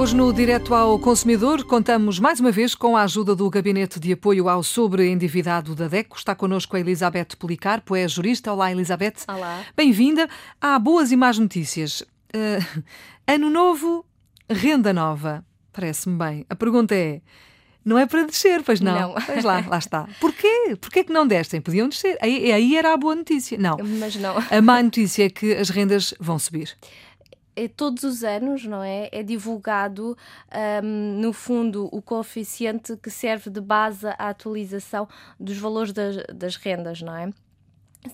Hoje, no Direto ao Consumidor, contamos mais uma vez com a ajuda do Gabinete de Apoio ao Sobreendividado da DECO. Está connosco a Elizabeth Policarpo, é jurista. Olá, Elizabeth. Olá. Bem-vinda. Há boas e más notícias. Uh, ano novo, renda nova. Parece-me bem. A pergunta é. Não é para descer, pois não? Não. Pois lá, lá está. Porquê? Porquê que não descem? Podiam descer. Aí, aí era a boa notícia. Não. Mas não. A má notícia é que as rendas vão subir é, todos os anos, não é? É divulgado, um, no fundo, o coeficiente que serve de base à atualização dos valores das, das rendas, não é?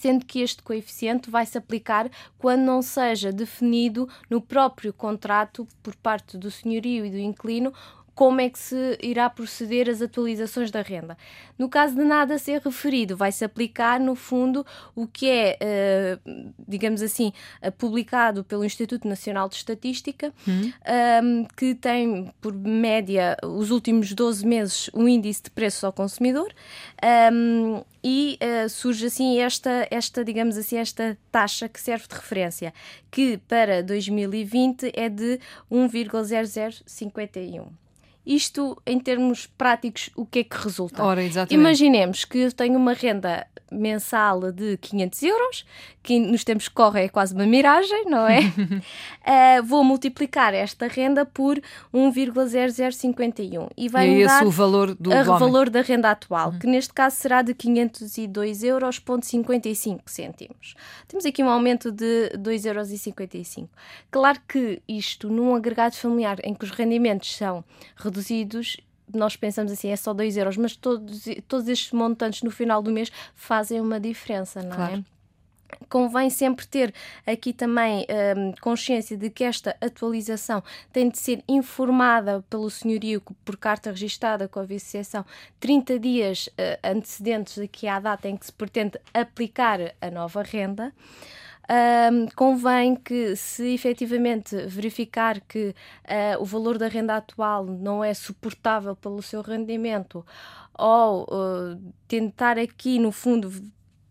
sendo que este coeficiente vai se aplicar quando não seja definido no próprio contrato por parte do senhorio e do inquilino como é que se irá proceder as atualizações da renda. No caso de nada ser referido, vai-se aplicar, no fundo, o que é, uh, digamos assim, uh, publicado pelo Instituto Nacional de Estatística, hum. um, que tem, por média, os últimos 12 meses, um índice de preços ao consumidor. Um, e uh, surge assim esta, esta, digamos assim, esta taxa que serve de referência, que para 2020 é de 1,0051. Isto, em termos práticos, o que é que resulta? Ora, exatamente. Imaginemos que eu tenho uma renda mensal de 500 euros, que nos tempos que correm é quase uma miragem, não é? uh, vou multiplicar esta renda por 1,0051 e vai e é dar o valor do o valor da renda atual, uhum. que neste caso será de 502 euros, 55 cêntimos. Temos aqui um aumento de 2,55 euros. Claro que isto, num agregado familiar em que os rendimentos são reduzidos, reduzidos nós pensamos assim, é só 2 euros, mas todos, todos estes montantes no final do mês fazem uma diferença, não é? claro. é? Convém sempre ter aqui também um, consciência de que esta atualização tem de ser informada pelo senhorio por carta registada com a vice 30 dias uh, antecedentes daqui à data em que se pretende aplicar a nova renda um, convém que, se efetivamente verificar que uh, o valor da renda atual não é suportável pelo seu rendimento, ou uh, tentar aqui, no fundo,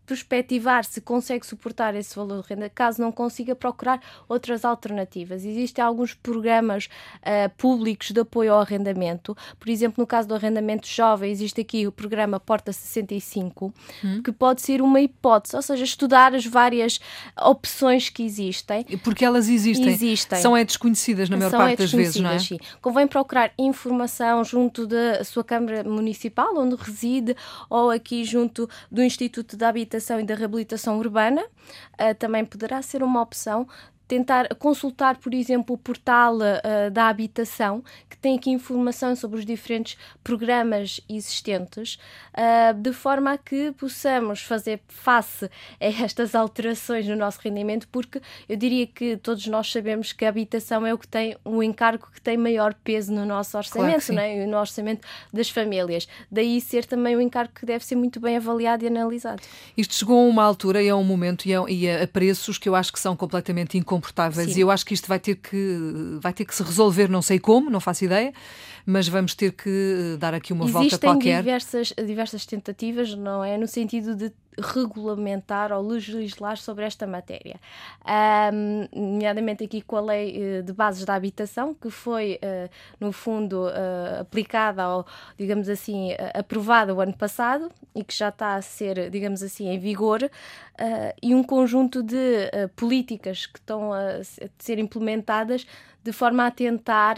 perspectivar se consegue suportar esse valor de renda, caso não consiga procurar outras alternativas. Existem alguns programas uh, públicos de apoio ao arrendamento, por exemplo, no caso do arrendamento jovem, existe aqui o programa Porta 65, hum. que pode ser uma hipótese, ou seja, estudar as várias opções que existem. Porque elas existem. Existem. São é desconhecidas na maior São parte é das vezes, não é? Sim. Convém procurar informação junto da sua Câmara Municipal, onde reside, ou aqui junto do Instituto da Habitação E da Reabilitação Urbana, uh, também poderá ser uma opção tentar consultar, por exemplo, o portal uh, da habitação, que tem aqui informação sobre os diferentes programas existentes, uh, de forma a que possamos fazer face a estas alterações no nosso rendimento, porque eu diria que todos nós sabemos que a habitação é o que tem um encargo que tem maior peso no nosso orçamento, claro né? no orçamento das famílias. Daí ser também um encargo que deve ser muito bem avaliado e analisado. Isto chegou a uma altura e a um momento e a, e a preços que eu acho que são completamente incomportáveis Sim. e eu acho que isto vai ter que vai ter que se resolver, não sei como, não faço ideia, mas vamos ter que dar aqui uma Existem volta qualquer. Existem diversas diversas tentativas, não é, no sentido de regulamentar ou legislar sobre esta matéria. Um, nomeadamente aqui com a Lei eh, de Bases da Habitação, que foi, uh, no fundo, uh, aplicada ou, digamos assim, uh, aprovada o ano passado e que já está a ser, digamos assim, em vigor, e um conjunto de políticas que estão a, a ser implementadas de forma a tentar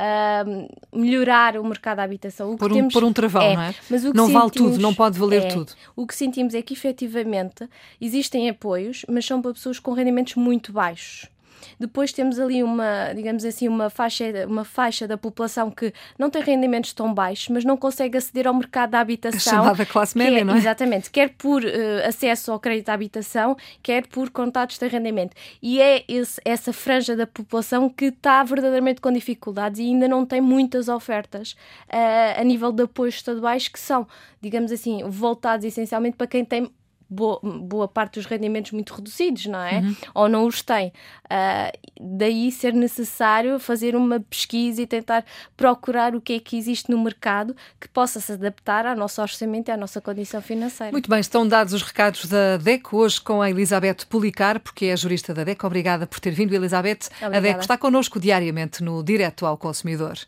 uh, melhorar o mercado da habitação. O por, um, temos, por um travão, é, não é? Mas não sentimos, vale tudo, não pode valer é, tudo. O que sentimos é que efetivamente existem apoios, mas são para pessoas com rendimentos muito baixos. Depois temos ali uma, digamos assim, uma faixa, uma faixa da população que não tem rendimentos tão baixos, mas não consegue aceder ao mercado da habitação. Chamada classe média, é, não é? Exatamente, quer por uh, acesso ao crédito à habitação, quer por contatos de arrendamento. E é esse, essa franja da população que está verdadeiramente com dificuldades e ainda não tem muitas ofertas uh, a nível de apoios estaduais que são, digamos assim, voltados essencialmente para quem tem boa, boa parte dos rendimentos muito reduzidos, não é? Uhum. Ou não os tem. Uh, daí ser necessário fazer uma pesquisa e tentar procurar o que é que existe no mercado que possa se adaptar ao nosso orçamento e à nossa condição financeira. Muito bem, estão dados os recados da DECO hoje com a Elizabeth Policar, porque é a jurista da DECO. Obrigada por ter vindo, Elizabeth. Obrigada. A DECO está connosco diariamente no Direto ao Consumidor.